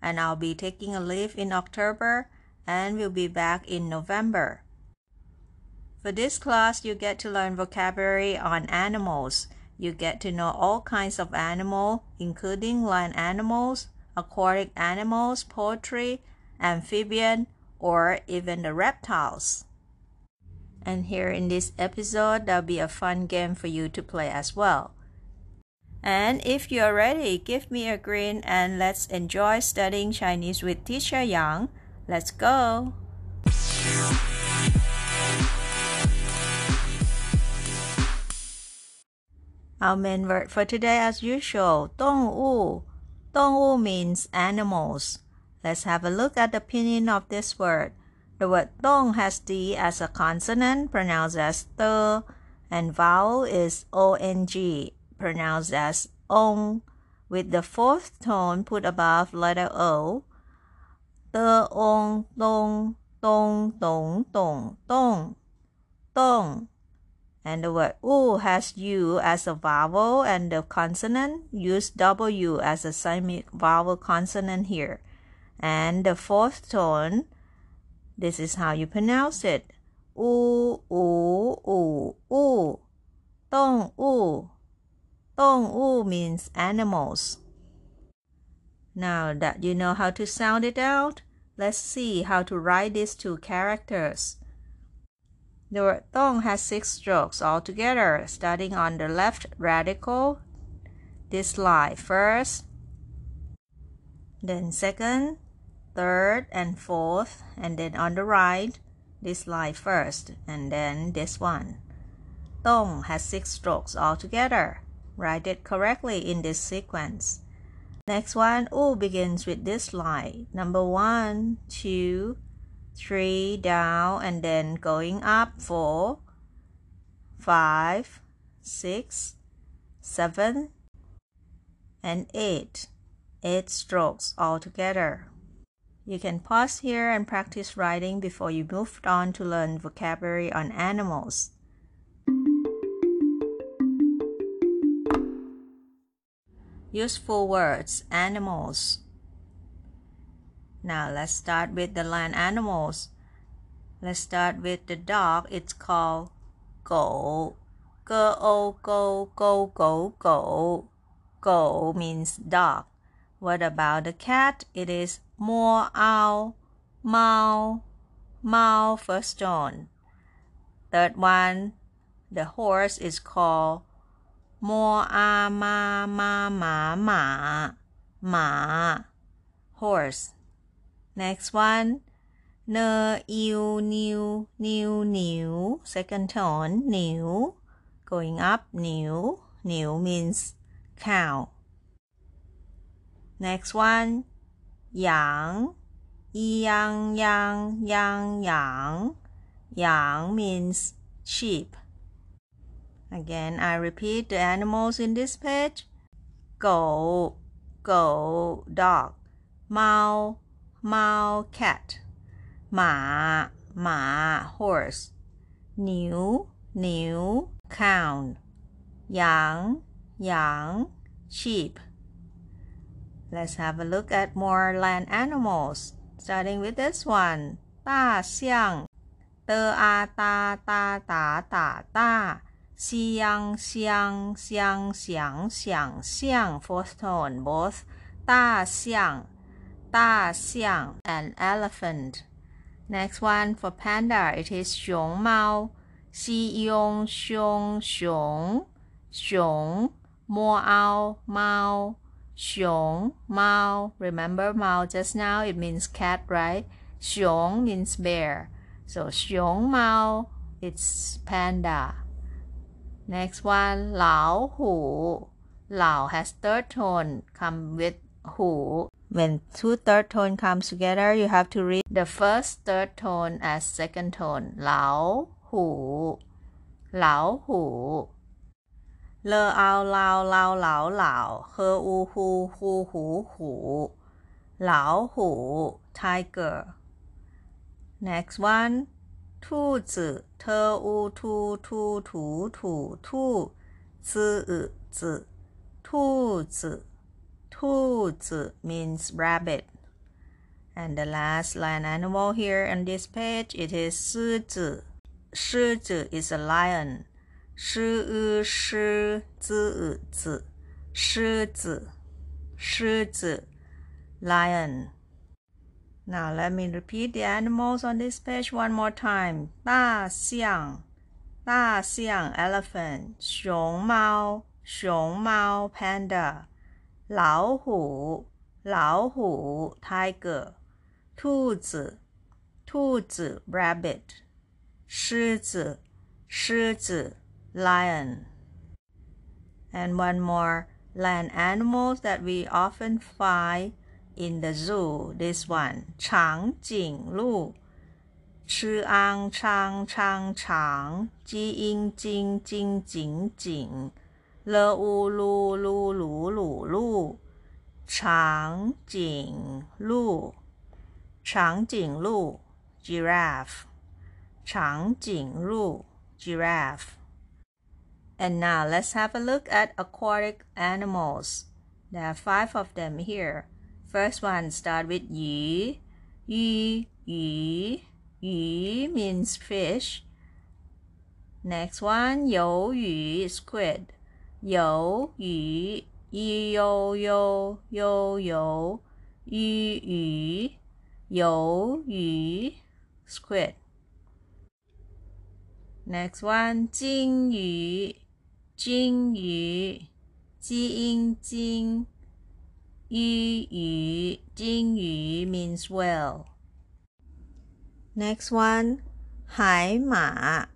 and I'll be taking a leave in October and will be back in November. For this class, you get to learn vocabulary on animals. You get to know all kinds of animals, including land animals, aquatic animals, poultry, amphibian, or even the reptiles. And here in this episode, there'll be a fun game for you to play as well. And if you're ready, give me a grin and let's enjoy studying Chinese with Teacher Yang. Let's go! Our main word for today, as usual, 动物.动物 means animals. Let's have a look at the pinyin of this word. The word 动 has D as a consonant, pronounced as the, and vowel is ong pronounced as ong, with the fourth tone put above letter o. The ong dong dong dong dong dong dong. And the word u has u as a vowel and the consonant. Use w as a semi vowel consonant here. And the fourth tone, this is how you pronounce it. U, u, u, u. Dong, u. 动物 means animals. Now that you know how to sound it out, let's see how to write these two characters. The word dong has six strokes altogether, starting on the left radical, this line first, then second, third, and fourth, and then on the right, this line first, and then this one. Dong has six strokes altogether. Write it correctly in this sequence. Next one, U begins with this line. Number one, two, three, down, and then going up, four, five, six, seven, and eight. Eight strokes altogether. You can pause here and practice writing before you move on to learn vocabulary on animals. Useful words animals. Now let's start with the land animals. Let's start with the dog. It's called go. Go, go, go, go, go. Go means dog. What about the cat? It is more owl, mao, mao first tone. Third one, the horse is called m a ma ma ma ma horse. Next one. N u new new new second tone new going up new new means cow. Next one. Yang yang yang yang yang yang means sheep. Again, I repeat the animals in this page. Go, go, dog. Mao, mao, cat. Ma, ma, horse. New, new, cow. Yang, yang, sheep. Let's have a look at more land animals, starting with this one. 大象，的啊哒哒哒哒哒。 Xiang, xiang, xiang, xiang, siang siang fourth tone both ta siang ta siang and elephant next one for panda it is xiong mao xi yong xiong xiong xiong mo ao mao xiong mao remember mao just now it means cat right xiong means bear so xiong mao it's panda Next one 老虎老 has third tone come with 虎 when two third tone comes together, you have to read the first third tone as second tone. 老虎，老虎。了嗷嗷嗷嗷嗷，呵呜呼呼呼呼，老虎 tiger。Next one， 兔子，特乌兔兔兔兔兔，子子，兔子。兔子 means rabbit. And the last land animal here on this page, it is 狮子.狮子 is a lion. 狮狮子子狮子狮子 lion. Now let me repeat the animals on this page one more time. 大象大象 elephant 熊猫熊猫 panda 老虎，老虎，tiger；兔子，兔子，rabbit；狮子，狮子，lion。And one more land animals that we often find in the zoo. This one, 长颈鹿。吃昂长长长，鸡鹰金金紧紧。了乌噜噜噜噜噜，长颈鹿，长颈鹿，giraffe，长颈鹿，giraffe。And now let's have a look at aquatic animals. There are five of them here. First one start with yi. Yi, yi, yi means fish. Next one, you yì squid. You yì yo, yo, yo, yo, yu, yo, squid. Next one, jing yì jing yi, jing jing. Yu Yu Jing Yu means well. Next one, Hai Ma.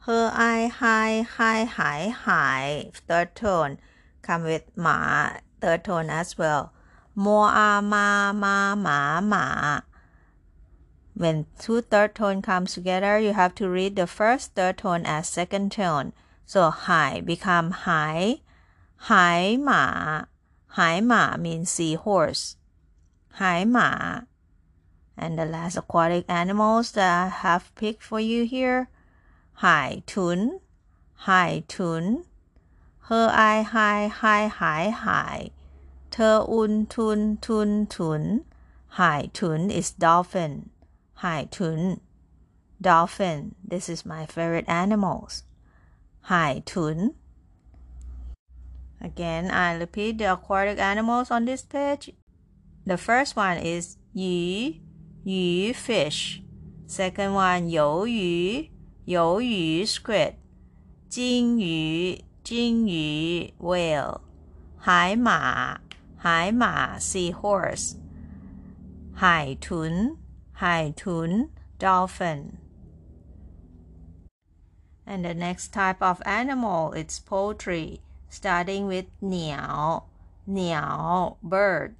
Her I Hai Hai Hai Hai third tone come with Ma third tone as well. Mo A Ma Ma Ma Ma. When two third tone comes together, you have to read the first third tone as second tone. So Hai become high. hi, Ma. hai ma means seahorse hai ma and the last aquatic animals that I have picked for you here 海豚，海豚。和爱海海海海，特温吞吞吞。海豚 is dolphin. 海豚 dolphin. This is my favorite animals. 海豚 Again, I repeat the aquatic animals on this page. The first one is yu, yu fish. Second one, you yu, you yu squid. Jing yu, jing yu whale. Hai ma, hai ma seahorse. Hai tun, hai tun dolphin. And the next type of animal is poultry starting with 鸟鸟 bird。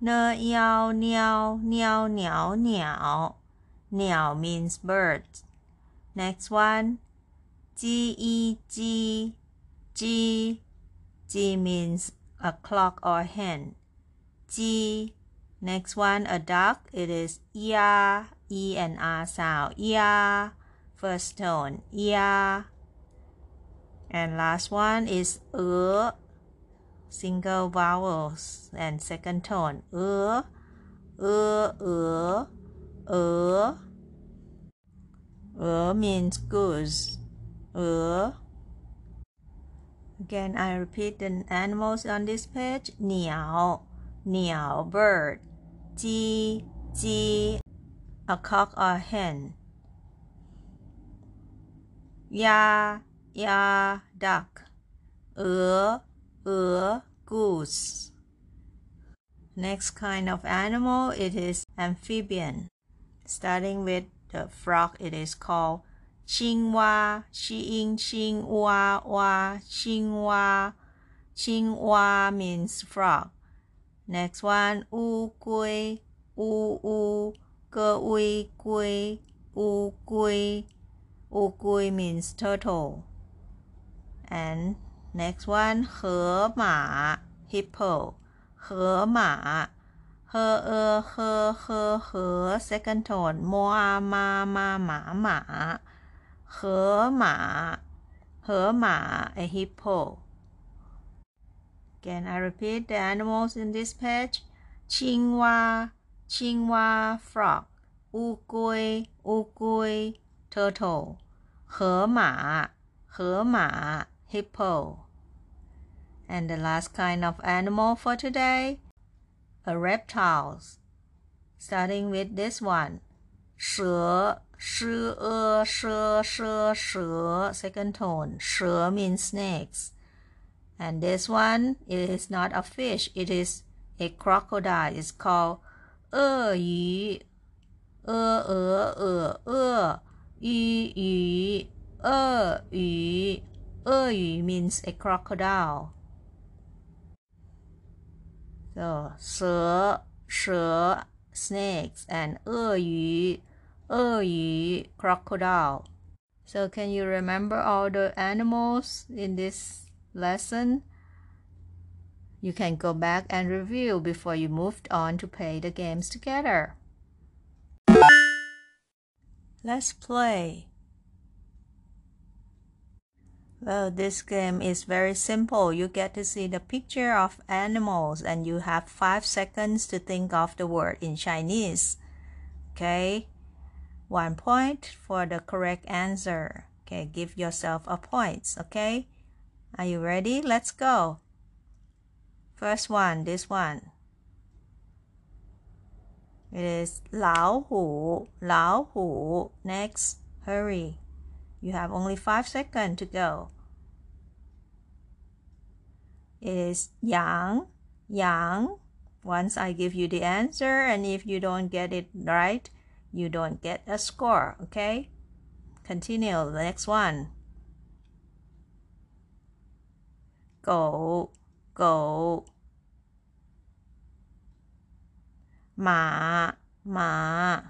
呢鸟鸟鸟鸟鸟鸟 means birds。Next one, G E G G G means a clock or hen. G. Next one, a duck. It is ya, e and r sound. Ya. First tone. Ya. And last one is uh. Single vowels and second tone. Uh. Uh. Uh. Uh. Er means goose. Er. Again, I repeat the animals on this page. Niao, niao, bird. G, G, a cock or hen. Ya, ya, duck. Er, er, goose. Next kind of animal, it is amphibian. Starting with the frog, it is called 青蛙,西音青蛙蛙,青蛙,青蛙 means frog. Next one, 乌龟,乌乌,个乌龟,乌龟,乌龟 means turtle. And next one, 河马 hippo. 河马呵呃呵呵呵 second tone 摸啊妈妈马马河马河马 a hippo Again, I repeat the animals in this page. 青蛙青蛙 frog 乌龟乌龟 turtle 河马河马 hippo and the last kind of animal for today, a reptiles. Starting with this one, 蛇,蛇,蛇,蛇,蛇, second tone. 蛇 means snakes. And this one it is not a fish, it is a crocodile. It's called 鳄鱼,鳄鳄鳄鳄鱼鱼鳄鱼鳄鱼 means a crocodile. So 蛇蛇 snakes and 鳄鱼鳄鱼 crocodile. So can you remember all the animals in this lesson? You can go back and review before you moved on to play the games together. Let's play. Well, this game is very simple. You get to see the picture of animals and you have 5 seconds to think of the word in Chinese. Okay? 1 point for the correct answer. Okay, give yourself a point, okay? Are you ready? Let's go. First one, this one. It is Lao Hu, Lao Hu. Next, hurry. You have only five seconds to go. It is yang, yang. Once I give you the answer, and if you don't get it right, you don't get a score, okay? Continue, the next one. Go, go. Ma, ma.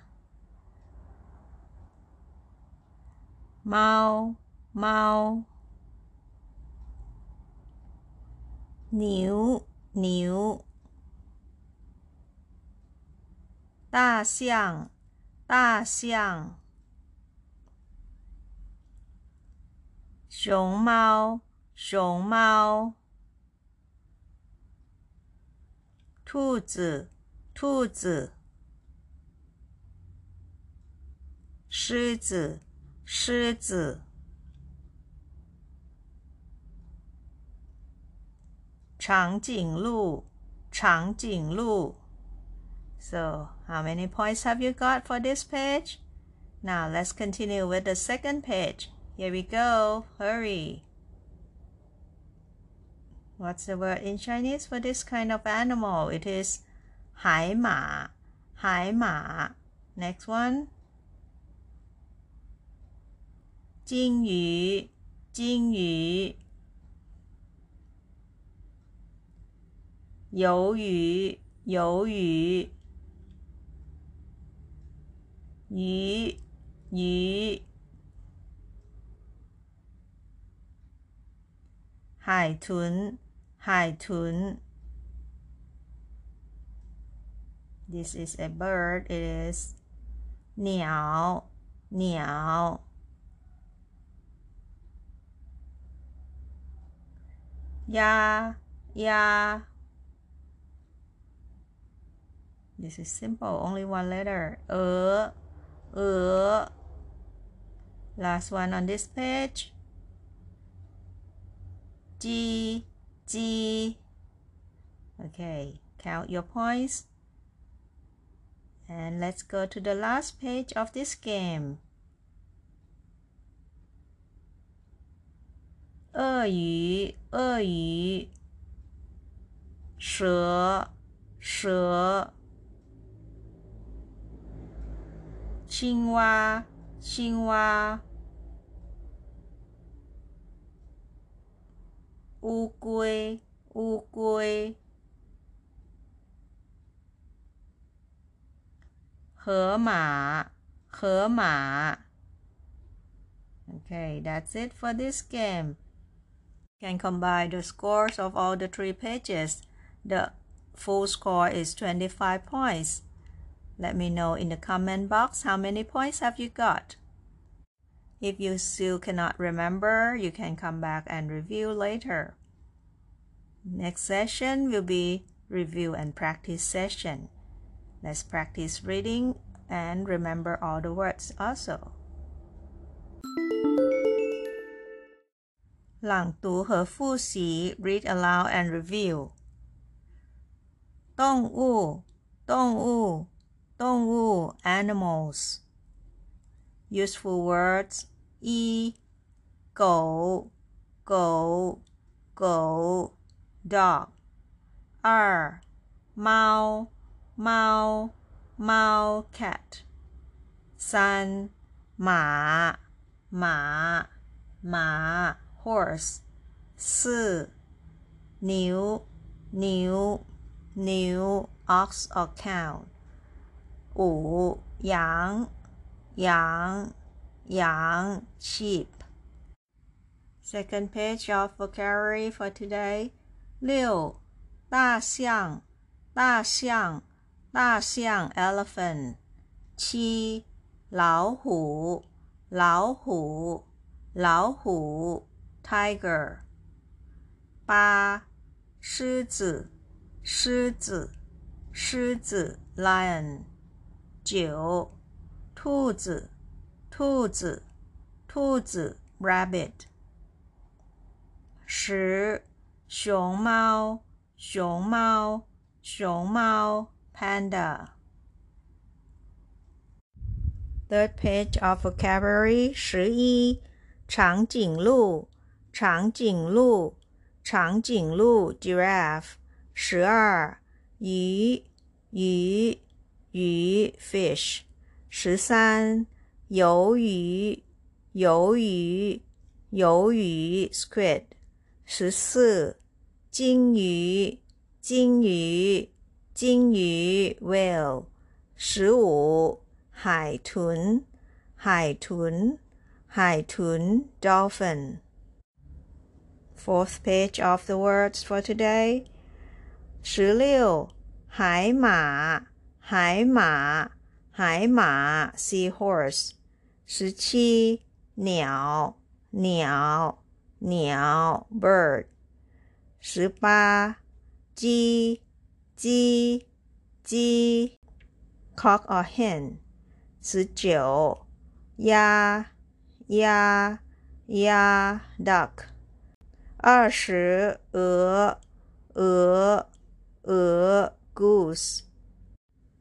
猫猫。牛牛。大象大象。熊猫熊猫。兔子兔子。狮子狮子，长颈鹿，长颈鹿。So, how many points have you got for this page? Now, let's continue with the second page. Here we go. Hurry. What's the word in Chinese for this kind of animal? It is 海马,海马. Next one. 金鱼，金鱼，鱿鱼，鱿鱼，鱼，鱼，海豚，海豚。This is a bird. It is 鸟，鸟。Ya, ya. This is simple, only one letter. Uh, uh. Last one on this page. G, G. Okay, count your points. And let's go to the last page of this game. 鳄鱼，鳄鱼，蛇，蛇，青蛙，青蛙，乌龟，乌龟。河马，河马。Okay, that's it for this game. Can combine the scores of all the three pages. The full score is 25 points. Let me know in the comment box how many points have you got. If you still cannot remember, you can come back and review later. Next session will be review and practice session. Let's practice reading and remember all the words also. 朗读和复习 read aloud and review. 动物，动物，动物 animals. Useful words 一狗，狗，狗 dog. 二猫。猫猫 cat 三马马马 horse 四牛牛牛 ox or cow 五羊羊羊 sheep second page of vocabulary for today 六大象大象大象 elephant，七老虎老虎老虎 tiger，八狮子狮子狮子 lion，九兔子兔子兔子 rabbit，十熊猫熊猫熊猫 panda. Third page of vocabulary 十一长颈鹿长颈鹿长颈鹿 giraffe 十二鱼鱼鱼 fish 十三鱿鱼鱿鱼鱿鱼 squid 十四鲸鱼鲸鱼鲸鱼 whale 十五海豚海豚海豚 dolphin Fourth page of the words for today 十六海马海马海马 seahorse 十七鸟鸟鸟 bird 十八鸡鸡鸡 cock or hen 十九鸭鸭鸭 duck 二十鹅鹅鹅 goose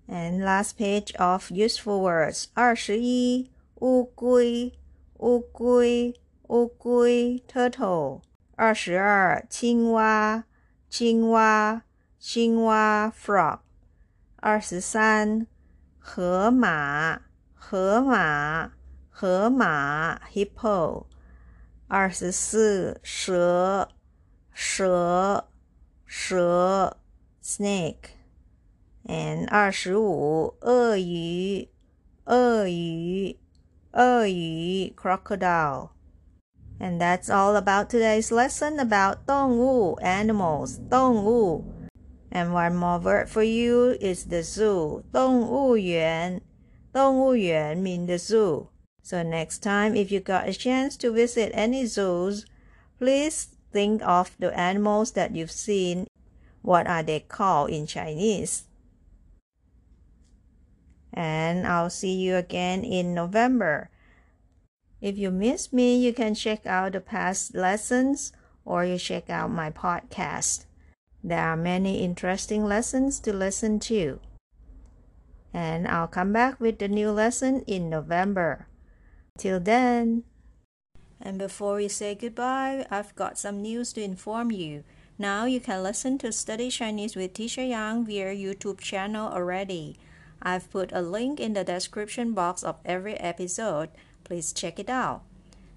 and last page of useful words 二十一乌龟乌龟乌龟 turtle 二十二青蛙青蛙青蛙 frog，二十三，河马河马河马 hippo， 二十四，蛇蛇蛇 snake，and 二十五，鳄鱼鳄鱼鳄鱼 crocodile。And that's all about today's lesson about 动物 animals 动物 and one more word for you is the zoo. 动物园.动物园 mean the zoo. So next time if you got a chance to visit any zoos, please think of the animals that you've seen. What are they called in Chinese? And I'll see you again in November. If you miss me, you can check out the past lessons or you check out my podcast. There are many interesting lessons to listen to. and I'll come back with the new lesson in November. Till then. And before we say goodbye, I've got some news to inform you. Now you can listen to Study Chinese with Teacher Yang via YouTube channel already. I've put a link in the description box of every episode. Please check it out.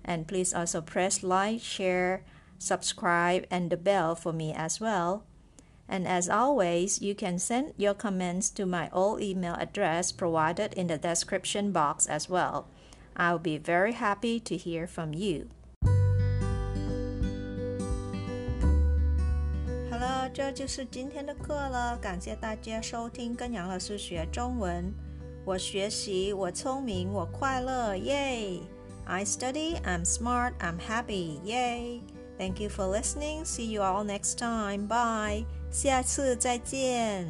And please also press like, share, subscribe, and the bell for me as well. And as always, you can send your comments to my old email address provided in the description box as well. I'll be very happy to hear from you. 好了，这就是今天的课了。感谢大家收听跟杨老师学中文。我学习，我聪明，我快乐，耶！I study, I'm smart, I'm happy, yay! Thank you for listening. See you all next time. Bye. 下次再见。